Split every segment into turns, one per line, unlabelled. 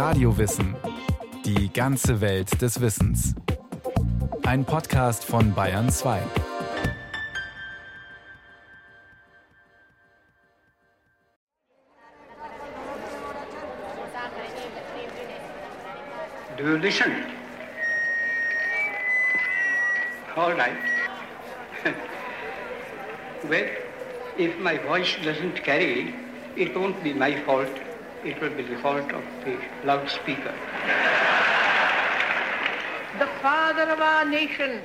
Radiowissen. Die ganze Welt des Wissens. Ein Podcast von Bayern 2.
Do you listen? All right. well, if my voice doesn't carry, it won't be my fault. It will be the fault of the loudspeaker.
the father of our nation.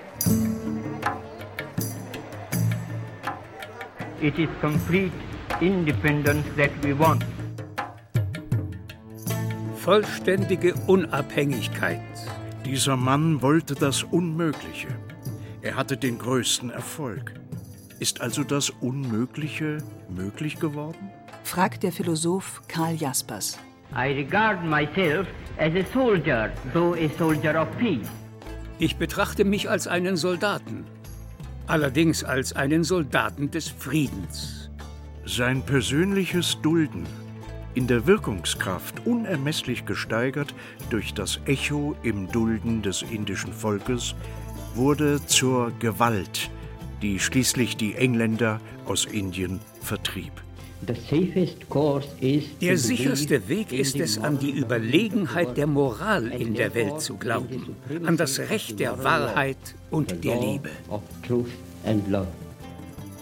It is complete independence that we want.
Vollständige Unabhängigkeit.
Dieser Mann wollte das Unmögliche. Er hatte den größten Erfolg. Ist also das Unmögliche möglich geworden?
Fragt der Philosoph Karl Jaspers.
I regard myself as a soldier, though a soldier of peace.
Ich betrachte mich als einen Soldaten, allerdings als einen Soldaten des Friedens.
Sein persönliches Dulden, in der Wirkungskraft unermesslich gesteigert durch das Echo im Dulden des indischen Volkes, wurde zur Gewalt, die schließlich die Engländer aus Indien vertrieb.
Der sicherste Weg ist es, an die Überlegenheit der Moral in der Welt zu glauben, an das Recht der Wahrheit und der Liebe.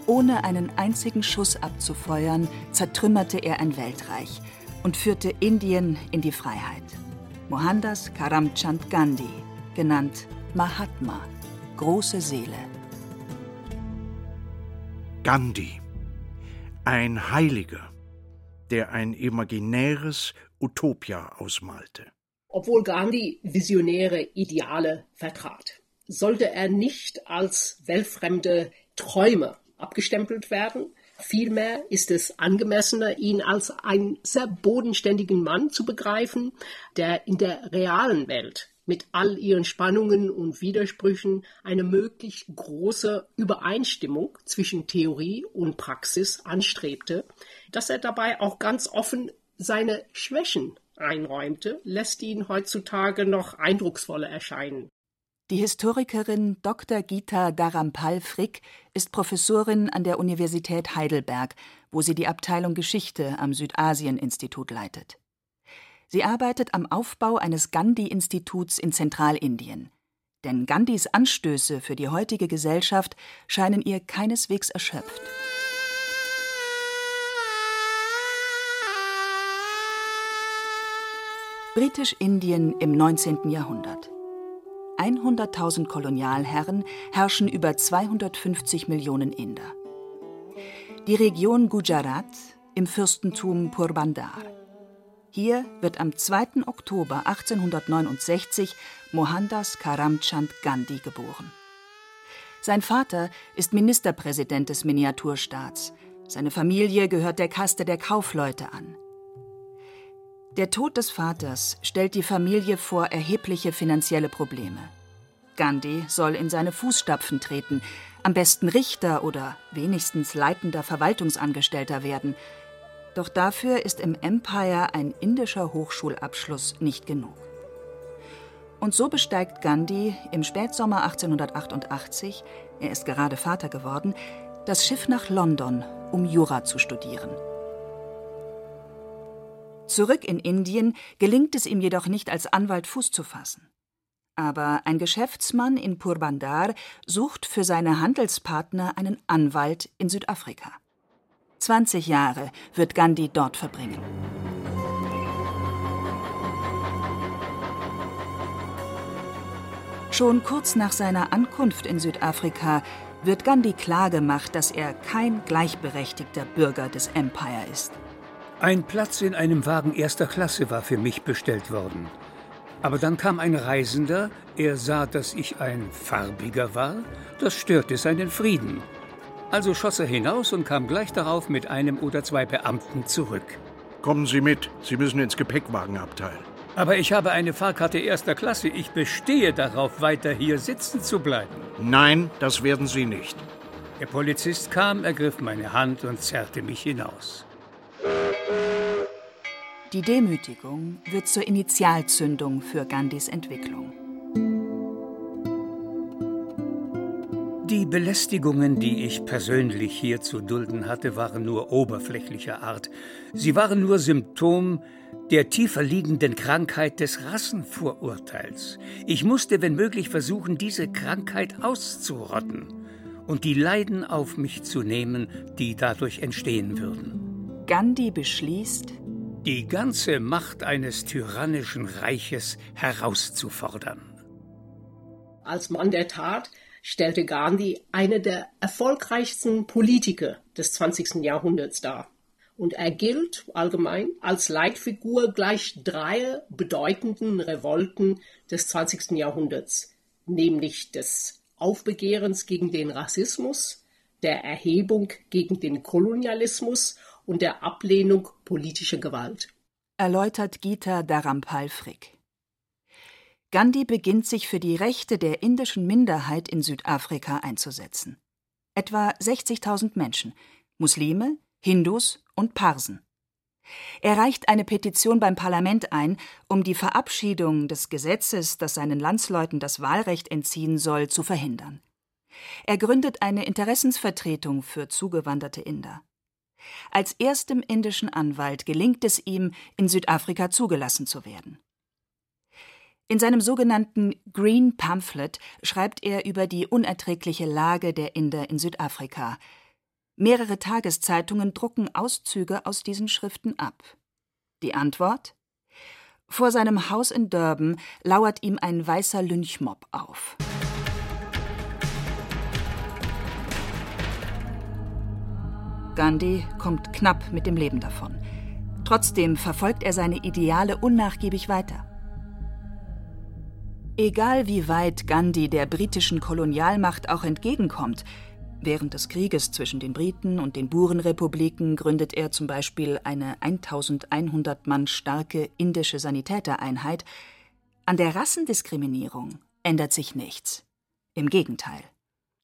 Ohne einen einzigen Schuss abzufeuern, zertrümmerte er ein Weltreich und führte Indien in die Freiheit. Mohandas Karamchand Gandhi, genannt Mahatma, große Seele.
Gandhi, ein Heiliger, der ein imaginäres Utopia ausmalte.
Obwohl Gandhi visionäre Ideale vertrat, sollte er nicht als weltfremde Träumer abgestempelt werden. Vielmehr ist es angemessener, ihn als einen sehr bodenständigen Mann zu begreifen, der in der realen Welt mit all ihren Spannungen und Widersprüchen eine möglichst große Übereinstimmung zwischen Theorie und Praxis anstrebte, dass er dabei auch ganz offen seine Schwächen einräumte, lässt ihn heutzutage noch eindrucksvoller erscheinen.
Die Historikerin Dr. Gita Darampal Frick ist Professorin an der Universität Heidelberg, wo sie die Abteilung Geschichte am Südasien-Institut leitet. Sie arbeitet am Aufbau eines Gandhi-Instituts in Zentralindien. Denn Gandhis Anstöße für die heutige Gesellschaft scheinen ihr keineswegs erschöpft. Britisch-Indien im 19. Jahrhundert. 100.000 Kolonialherren herrschen über 250 Millionen Inder. Die Region Gujarat im Fürstentum Porbandar. Hier wird am 2. Oktober 1869 Mohandas Karamchand Gandhi geboren. Sein Vater ist Ministerpräsident des Miniaturstaats. Seine Familie gehört der Kaste der Kaufleute an. Der Tod des Vaters stellt die Familie vor erhebliche finanzielle Probleme. Gandhi soll in seine Fußstapfen treten, am besten Richter oder wenigstens leitender Verwaltungsangestellter werden. Doch dafür ist im Empire ein indischer Hochschulabschluss nicht genug. Und so besteigt Gandhi im Spätsommer 1888, er ist gerade Vater geworden, das Schiff nach London, um Jura zu studieren. Zurück in Indien gelingt es ihm jedoch nicht, als Anwalt Fuß zu fassen. Aber ein Geschäftsmann in Purbandar sucht für seine Handelspartner einen Anwalt in Südafrika. 20 Jahre wird Gandhi dort verbringen. Schon kurz nach seiner Ankunft in Südafrika wird Gandhi klargemacht, dass er kein gleichberechtigter Bürger des Empire ist.
Ein Platz in einem Wagen erster Klasse war für mich bestellt worden. Aber dann kam ein Reisender, er sah, dass ich ein Farbiger war, das störte seinen Frieden. Also schoss er hinaus und kam gleich darauf mit einem oder zwei Beamten zurück.
Kommen Sie mit, Sie müssen ins Gepäckwagenabteil.
Aber ich habe eine Fahrkarte erster Klasse. Ich bestehe darauf, weiter hier sitzen zu bleiben.
Nein, das werden Sie nicht.
Der Polizist kam, ergriff meine Hand und zerrte mich hinaus.
Die Demütigung wird zur Initialzündung für Gandhis Entwicklung.
Die Belästigungen, die ich persönlich hier zu dulden hatte, waren nur oberflächlicher Art. Sie waren nur Symptom der tiefer liegenden Krankheit des Rassenvorurteils. Ich musste, wenn möglich, versuchen, diese Krankheit auszurotten und die Leiden auf mich zu nehmen, die dadurch entstehen würden.
Gandhi beschließt,
die ganze Macht eines tyrannischen Reiches herauszufordern.
Als Mann der Tat stellte Gandhi eine der erfolgreichsten Politiker des 20. Jahrhunderts dar. Und er gilt allgemein als Leitfigur gleich drei bedeutenden Revolten des 20. Jahrhunderts, nämlich des Aufbegehrens gegen den Rassismus, der Erhebung gegen den Kolonialismus und der Ablehnung politischer Gewalt.
Erläutert Gita Dharampal Frick. Gandhi beginnt sich für die Rechte der indischen Minderheit in Südafrika einzusetzen. Etwa 60.000 Menschen, Muslime, Hindus und Parsen. Er reicht eine Petition beim Parlament ein, um die Verabschiedung des Gesetzes, das seinen Landsleuten das Wahlrecht entziehen soll, zu verhindern. Er gründet eine Interessensvertretung für zugewanderte Inder. Als erstem indischen Anwalt gelingt es ihm, in Südafrika zugelassen zu werden. In seinem sogenannten Green Pamphlet schreibt er über die unerträgliche Lage der Inder in Südafrika. Mehrere Tageszeitungen drucken Auszüge aus diesen Schriften ab. Die Antwort? Vor seinem Haus in Durban lauert ihm ein weißer Lynchmob auf. Gandhi kommt knapp mit dem Leben davon. Trotzdem verfolgt er seine Ideale unnachgiebig weiter. Egal wie weit Gandhi der britischen Kolonialmacht auch entgegenkommt, während des Krieges zwischen den Briten und den Burenrepubliken gründet er zum Beispiel eine 1100 Mann starke indische Sanitätereinheit, an der Rassendiskriminierung ändert sich nichts. Im Gegenteil.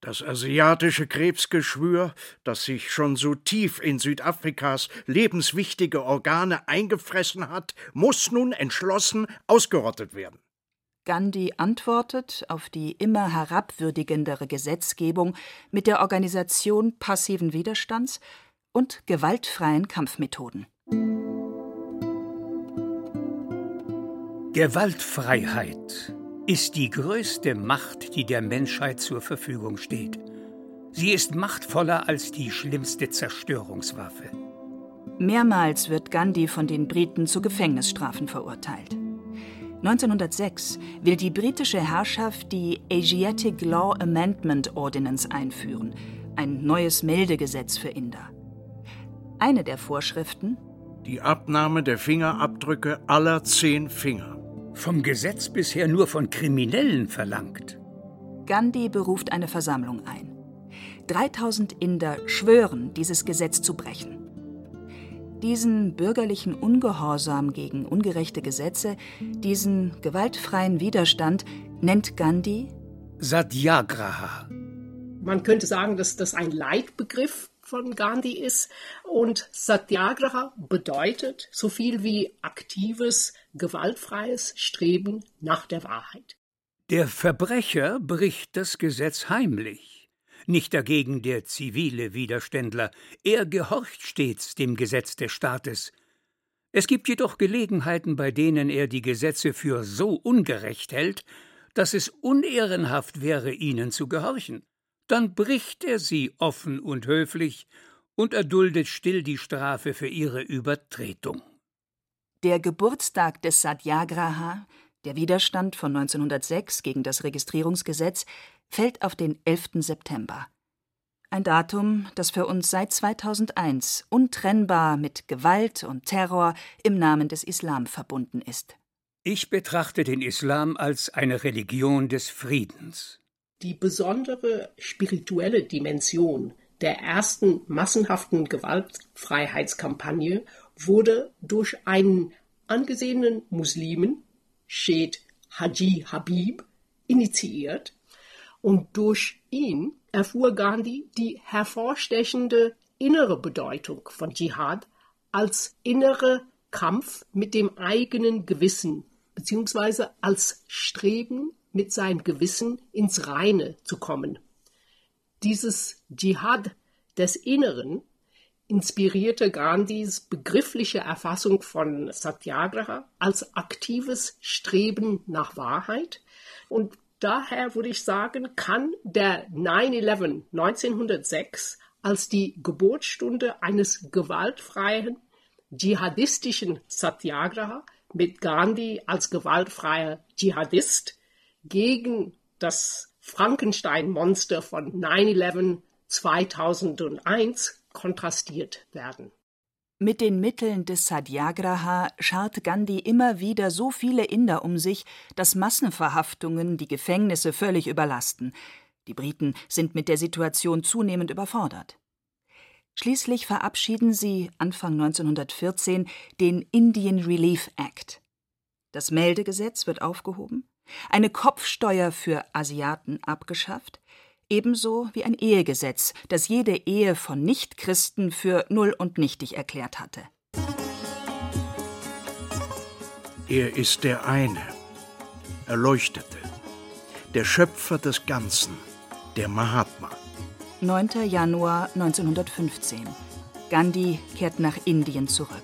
Das asiatische Krebsgeschwür, das sich schon so tief in Südafrikas lebenswichtige Organe eingefressen hat, muss nun entschlossen ausgerottet werden.
Gandhi antwortet auf die immer herabwürdigendere Gesetzgebung mit der Organisation passiven Widerstands und gewaltfreien Kampfmethoden.
Gewaltfreiheit ist die größte Macht, die der Menschheit zur Verfügung steht. Sie ist machtvoller als die schlimmste Zerstörungswaffe.
Mehrmals wird Gandhi von den Briten zu Gefängnisstrafen verurteilt. 1906 will die britische Herrschaft die Asiatic Law Amendment Ordinance einführen, ein neues Meldegesetz für Inder. Eine der Vorschriften
die Abnahme der Fingerabdrücke aller zehn Finger.
Vom Gesetz bisher nur von Kriminellen verlangt.
Gandhi beruft eine Versammlung ein. 3000 Inder schwören, dieses Gesetz zu brechen. Diesen bürgerlichen Ungehorsam gegen ungerechte Gesetze, diesen gewaltfreien Widerstand nennt Gandhi
Satyagraha.
Man könnte sagen, dass das ein Leitbegriff von Gandhi ist. Und Satyagraha bedeutet so viel wie aktives, gewaltfreies Streben nach der Wahrheit.
Der Verbrecher bricht das Gesetz heimlich nicht dagegen der zivile Widerständler, er gehorcht stets dem Gesetz des Staates. Es gibt jedoch Gelegenheiten, bei denen er die Gesetze für so ungerecht hält, dass es unehrenhaft wäre, ihnen zu gehorchen. Dann bricht er sie offen und höflich und erduldet still die Strafe für ihre Übertretung.
Der Geburtstag des Satyagraha, der Widerstand von 1906 gegen das Registrierungsgesetz, fällt auf den 11. September. Ein Datum, das für uns seit 2001 untrennbar mit Gewalt und Terror im Namen des Islam verbunden ist.
Ich betrachte den Islam als eine Religion des Friedens.
Die besondere spirituelle Dimension der ersten massenhaften Gewaltfreiheitskampagne wurde durch einen angesehenen Muslimen, Shed Haji Habib, initiiert und durch ihn erfuhr Gandhi die hervorstechende innere Bedeutung von Dschihad als innere Kampf mit dem eigenen Gewissen, beziehungsweise als Streben mit seinem Gewissen ins Reine zu kommen. Dieses Dschihad des Inneren inspirierte Gandhis begriffliche Erfassung von Satyagraha als aktives Streben nach Wahrheit. Und daher würde ich sagen, kann der 9-11 1906 als die Geburtsstunde eines gewaltfreien, dschihadistischen Satyagraha mit Gandhi als gewaltfreier Dschihadist gegen das Frankenstein-Monster von 9-11 2001 kontrastiert werden.
Mit den Mitteln des Satyagraha schart Gandhi immer wieder so viele Inder um sich, dass Massenverhaftungen die Gefängnisse völlig überlasten. Die Briten sind mit der Situation zunehmend überfordert. Schließlich verabschieden sie Anfang 1914 den Indian Relief Act. Das Meldegesetz wird aufgehoben, eine Kopfsteuer für Asiaten abgeschafft, ebenso wie ein Ehegesetz, das jede Ehe von Nichtchristen für null und nichtig erklärt hatte.
Er ist der eine, Erleuchtete, der Schöpfer des Ganzen, der Mahatma.
9. Januar 1915. Gandhi kehrt nach Indien zurück.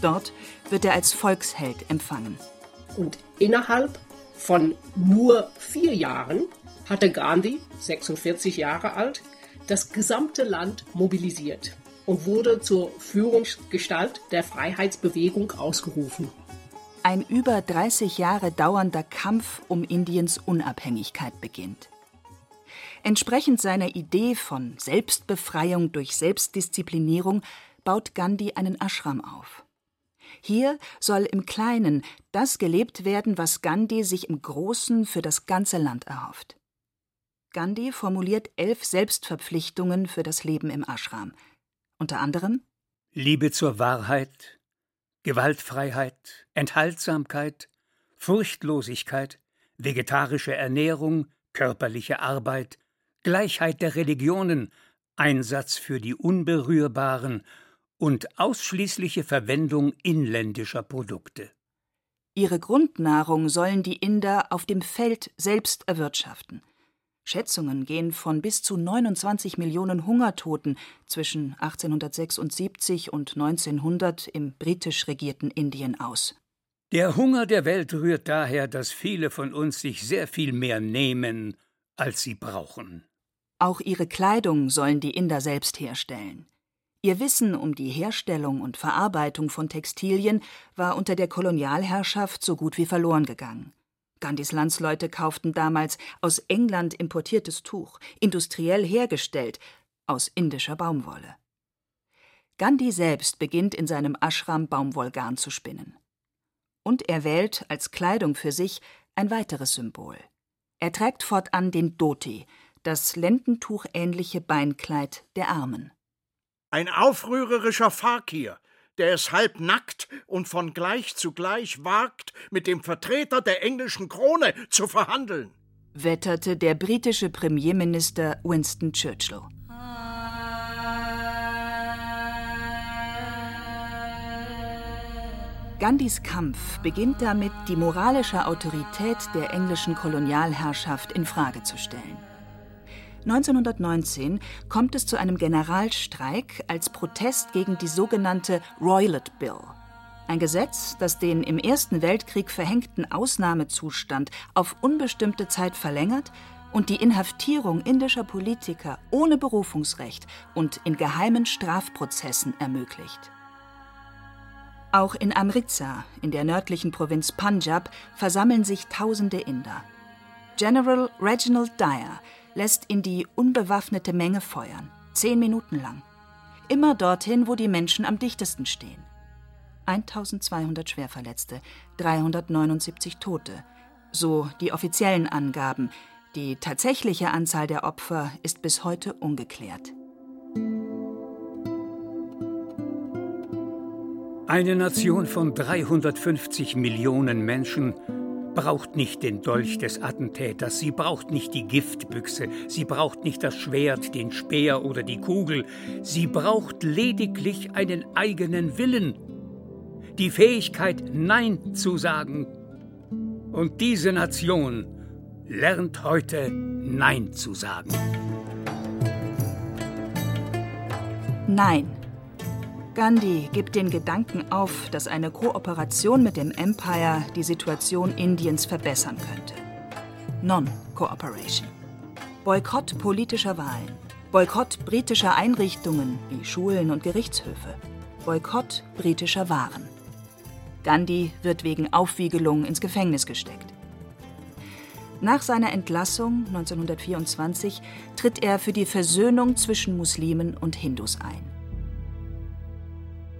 Dort wird er als Volksheld empfangen.
Und innerhalb von nur vier Jahren hatte Gandhi, 46 Jahre alt, das gesamte Land mobilisiert und wurde zur Führungsgestalt der Freiheitsbewegung ausgerufen.
Ein über 30 Jahre dauernder Kampf um Indiens Unabhängigkeit beginnt. Entsprechend seiner Idee von Selbstbefreiung durch Selbstdisziplinierung baut Gandhi einen Ashram auf. Hier soll im Kleinen das gelebt werden, was Gandhi sich im Großen für das ganze Land erhofft. Gandhi formuliert elf Selbstverpflichtungen für das Leben im Ashram. Unter anderem
Liebe zur Wahrheit, Gewaltfreiheit, Enthaltsamkeit, Furchtlosigkeit, vegetarische Ernährung, körperliche Arbeit, Gleichheit der Religionen, Einsatz für die Unberührbaren und ausschließliche Verwendung inländischer Produkte.
Ihre Grundnahrung sollen die Inder auf dem Feld selbst erwirtschaften. Schätzungen gehen von bis zu 29 Millionen Hungertoten zwischen 1876 und 1900 im britisch regierten Indien aus.
Der Hunger der Welt rührt daher, dass viele von uns sich sehr viel mehr nehmen, als sie brauchen.
Auch ihre Kleidung sollen die Inder selbst herstellen. Ihr Wissen um die Herstellung und Verarbeitung von Textilien war unter der Kolonialherrschaft so gut wie verloren gegangen. Gandhis Landsleute kauften damals aus England importiertes Tuch, industriell hergestellt, aus indischer Baumwolle. Gandhi selbst beginnt in seinem Ashram Baumwollgarn zu spinnen. Und er wählt als Kleidung für sich ein weiteres Symbol. Er trägt fortan den Dhoti, das lendentuchähnliche Beinkleid der Armen.
Ein aufrührerischer Fakir, der es halb nackt und von gleich zu gleich wagt, mit dem Vertreter der englischen Krone zu verhandeln,
wetterte der britische Premierminister Winston Churchill. Gandhis Kampf beginnt damit, die moralische Autorität der englischen Kolonialherrschaft in Frage zu stellen. 1919 kommt es zu einem Generalstreik als Protest gegen die sogenannte Roylet Bill. Ein Gesetz, das den im Ersten Weltkrieg verhängten Ausnahmezustand auf unbestimmte Zeit verlängert und die Inhaftierung indischer Politiker ohne Berufungsrecht und in geheimen Strafprozessen ermöglicht. Auch in Amritsar, in der nördlichen Provinz Punjab, versammeln sich tausende Inder. General Reginald Dyer lässt in die unbewaffnete Menge feuern, zehn Minuten lang. Immer dorthin, wo die Menschen am dichtesten stehen. 1200 Schwerverletzte, 379 Tote, so die offiziellen Angaben. Die tatsächliche Anzahl der Opfer ist bis heute ungeklärt.
Eine Nation von 350 Millionen Menschen braucht nicht den Dolch des Attentäters, sie braucht nicht die Giftbüchse, sie braucht nicht das Schwert, den Speer oder die Kugel, sie braucht lediglich einen eigenen Willen. die Fähigkeit, Nein zu sagen. Und diese Nation lernt heute Nein zu sagen.
Nein. Gandhi gibt den Gedanken auf, dass eine Kooperation mit dem Empire die Situation Indiens verbessern könnte. Non-Cooperation. Boykott politischer Wahlen. Boykott britischer Einrichtungen wie Schulen und Gerichtshöfe. Boykott britischer Waren. Gandhi wird wegen Aufwiegelung ins Gefängnis gesteckt. Nach seiner Entlassung 1924 tritt er für die Versöhnung zwischen Muslimen und Hindus ein.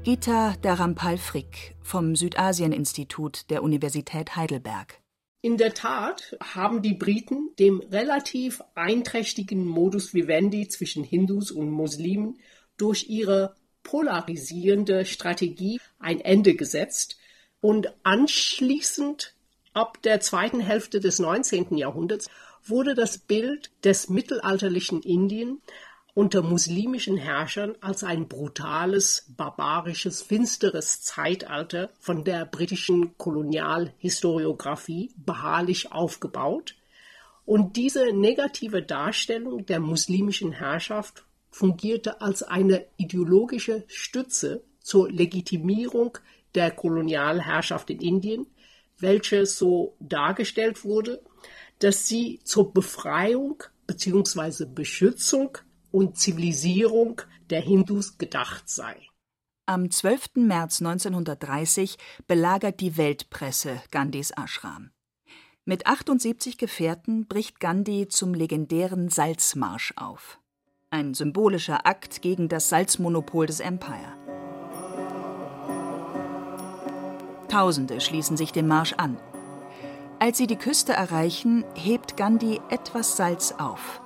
Gita Dharampal Frick vom Südasien-Institut der Universität Heidelberg.
In der Tat haben die Briten dem relativ einträchtigen Modus vivendi zwischen Hindus und Muslimen durch ihre polarisierende Strategie ein Ende gesetzt und anschließend ab der zweiten Hälfte des 19. Jahrhunderts wurde das Bild des mittelalterlichen Indien unter muslimischen Herrschern als ein brutales, barbarisches, finsteres Zeitalter von der britischen Kolonialhistoriographie beharrlich aufgebaut. Und diese negative Darstellung der muslimischen Herrschaft fungierte als eine ideologische Stütze zur Legitimierung der Kolonialherrschaft in Indien, welche so dargestellt wurde, dass sie zur Befreiung bzw. Beschützung und Zivilisierung der Hindus gedacht sei.
Am 12. März 1930 belagert die Weltpresse Gandhis Ashram. Mit 78 Gefährten bricht Gandhi zum legendären Salzmarsch auf. Ein symbolischer Akt gegen das Salzmonopol des Empire. Tausende schließen sich dem Marsch an. Als sie die Küste erreichen, hebt Gandhi etwas Salz auf.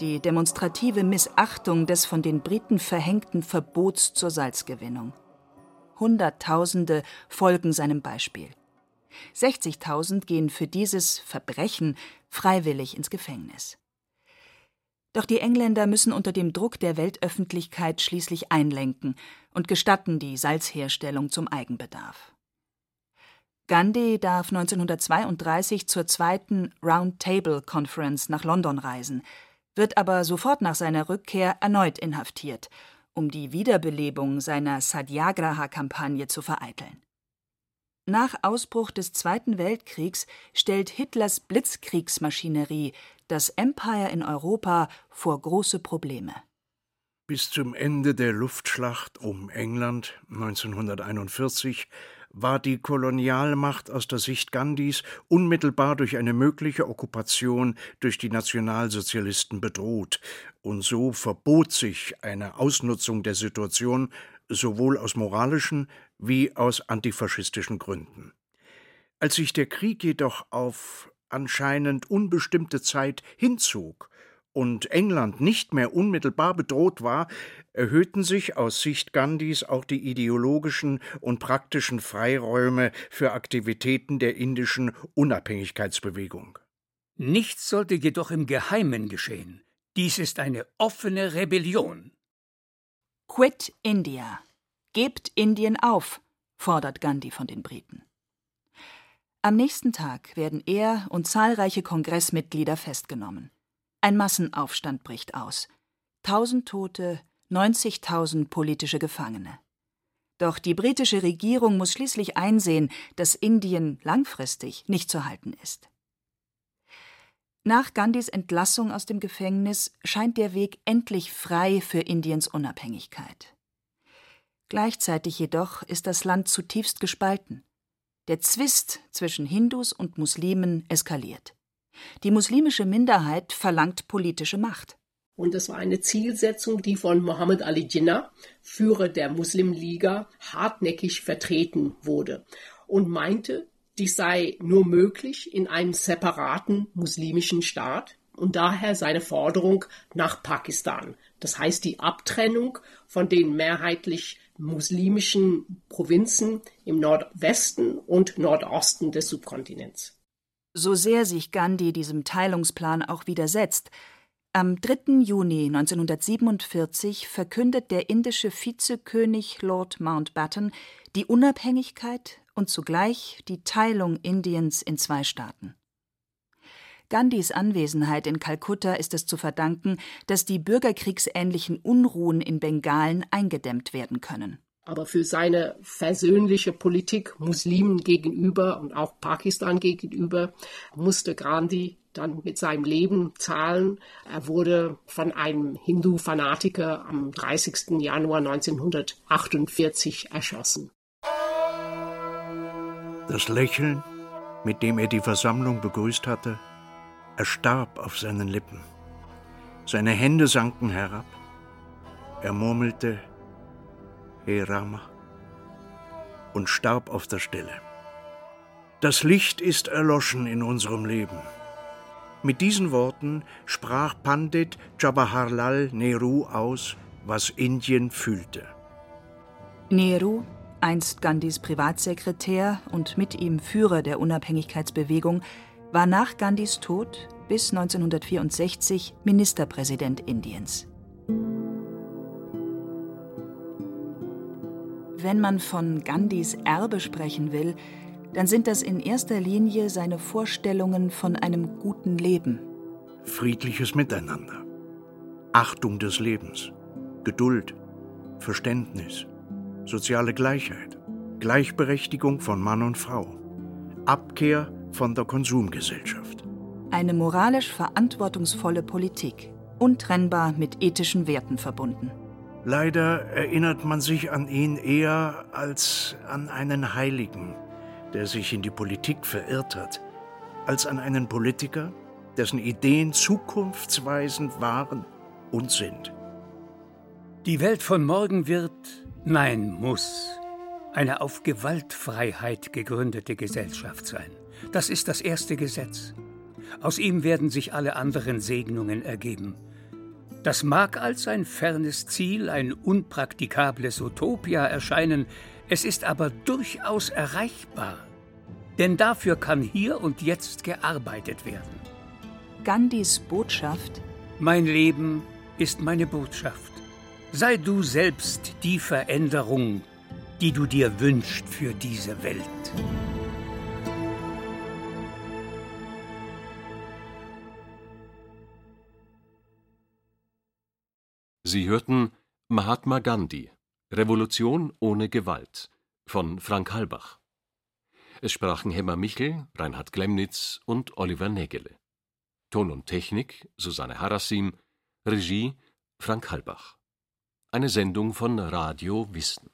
Die demonstrative Missachtung des von den Briten verhängten Verbots zur Salzgewinnung. Hunderttausende folgen seinem Beispiel. 60.000 gehen für dieses Verbrechen freiwillig ins Gefängnis. Doch die Engländer müssen unter dem Druck der Weltöffentlichkeit schließlich einlenken und gestatten die Salzherstellung zum Eigenbedarf. Gandhi darf 1932 zur zweiten Round Table Conference nach London reisen, wird aber sofort nach seiner Rückkehr erneut inhaftiert, um die Wiederbelebung seiner Satyagraha-Kampagne zu vereiteln. Nach Ausbruch des Zweiten Weltkriegs stellt Hitlers Blitzkriegsmaschinerie das Empire in Europa vor große Probleme.
Bis zum Ende der Luftschlacht um England 1941 war die Kolonialmacht aus der Sicht Gandhis unmittelbar durch eine mögliche Okkupation durch die Nationalsozialisten bedroht, und so verbot sich eine Ausnutzung der Situation sowohl aus moralischen wie aus antifaschistischen Gründen. Als sich der Krieg jedoch auf anscheinend unbestimmte Zeit hinzog und England nicht mehr unmittelbar bedroht war, erhöhten sich aus Sicht Gandhis auch die ideologischen und praktischen Freiräume für Aktivitäten der indischen Unabhängigkeitsbewegung.
Nichts sollte jedoch im Geheimen geschehen. Dies ist eine offene Rebellion.
Quit India. Gebt Indien auf, fordert Gandhi von den Briten. Am nächsten Tag werden er und zahlreiche Kongressmitglieder festgenommen. Ein Massenaufstand bricht aus. Tausend Tote, 90.000 politische Gefangene. Doch die britische Regierung muss schließlich einsehen, dass Indien langfristig nicht zu halten ist. Nach Gandhis Entlassung aus dem Gefängnis scheint der Weg endlich frei für Indiens Unabhängigkeit. Gleichzeitig jedoch ist das Land zutiefst gespalten. Der Zwist zwischen Hindus und Muslimen eskaliert. Die muslimische Minderheit verlangt politische Macht.
Und das war eine Zielsetzung, die von Mohammed Ali Jinnah, Führer der Muslimliga, hartnäckig vertreten wurde und meinte, dies sei nur möglich in einem separaten muslimischen Staat und daher seine Forderung nach Pakistan. Das heißt die Abtrennung von den mehrheitlich muslimischen Provinzen im Nordwesten und Nordosten des Subkontinents.
So sehr sich Gandhi diesem Teilungsplan auch widersetzt, am 3. Juni 1947 verkündet der indische Vizekönig Lord Mountbatten die Unabhängigkeit und zugleich die Teilung Indiens in zwei Staaten. Gandhis Anwesenheit in Kalkutta ist es zu verdanken, dass die bürgerkriegsähnlichen Unruhen in Bengalen eingedämmt werden können.
Aber für seine versöhnliche Politik Muslimen gegenüber und auch Pakistan gegenüber musste Gandhi dann mit seinem Leben zahlen. Er wurde von einem Hindu-Fanatiker am 30. Januar 1948 erschossen.
Das Lächeln, mit dem er die Versammlung begrüßt hatte, erstarb auf seinen Lippen. Seine Hände sanken herab. Er murmelte He Rama und starb auf der Stelle. Das Licht ist erloschen in unserem Leben. Mit diesen Worten sprach Pandit Jawaharlal Nehru aus, was Indien fühlte.
Nehru, einst Gandhis Privatsekretär und mit ihm Führer der Unabhängigkeitsbewegung, war nach Gandhis Tod bis 1964 Ministerpräsident Indiens. Wenn man von Gandhis Erbe sprechen will, dann sind das in erster Linie seine Vorstellungen von einem guten Leben.
Friedliches Miteinander, Achtung des Lebens, Geduld, Verständnis, soziale Gleichheit, Gleichberechtigung von Mann und Frau, Abkehr von der Konsumgesellschaft.
Eine moralisch verantwortungsvolle Politik, untrennbar mit ethischen Werten verbunden.
Leider erinnert man sich an ihn eher als an einen Heiligen, der sich in die Politik verirrt hat, als an einen Politiker, dessen Ideen zukunftsweisend waren und sind.
Die Welt von morgen wird, nein, muss, eine auf Gewaltfreiheit gegründete Gesellschaft sein. Das ist das erste Gesetz. Aus ihm werden sich alle anderen Segnungen ergeben. Das mag als ein fernes Ziel, ein unpraktikables Utopia erscheinen, es ist aber durchaus erreichbar. Denn dafür kann hier und jetzt gearbeitet werden.
Gandhis Botschaft
Mein Leben ist meine Botschaft. Sei du selbst die Veränderung, die du dir wünschst für diese Welt.
Sie hörten Mahatma Gandhi Revolution ohne Gewalt von Frank Halbach. Es sprachen Hemmer Michel, Reinhard Glemnitz und Oliver Nägele. Ton und Technik Susanne Harassim, Regie Frank Halbach. Eine Sendung von Radio Wissen.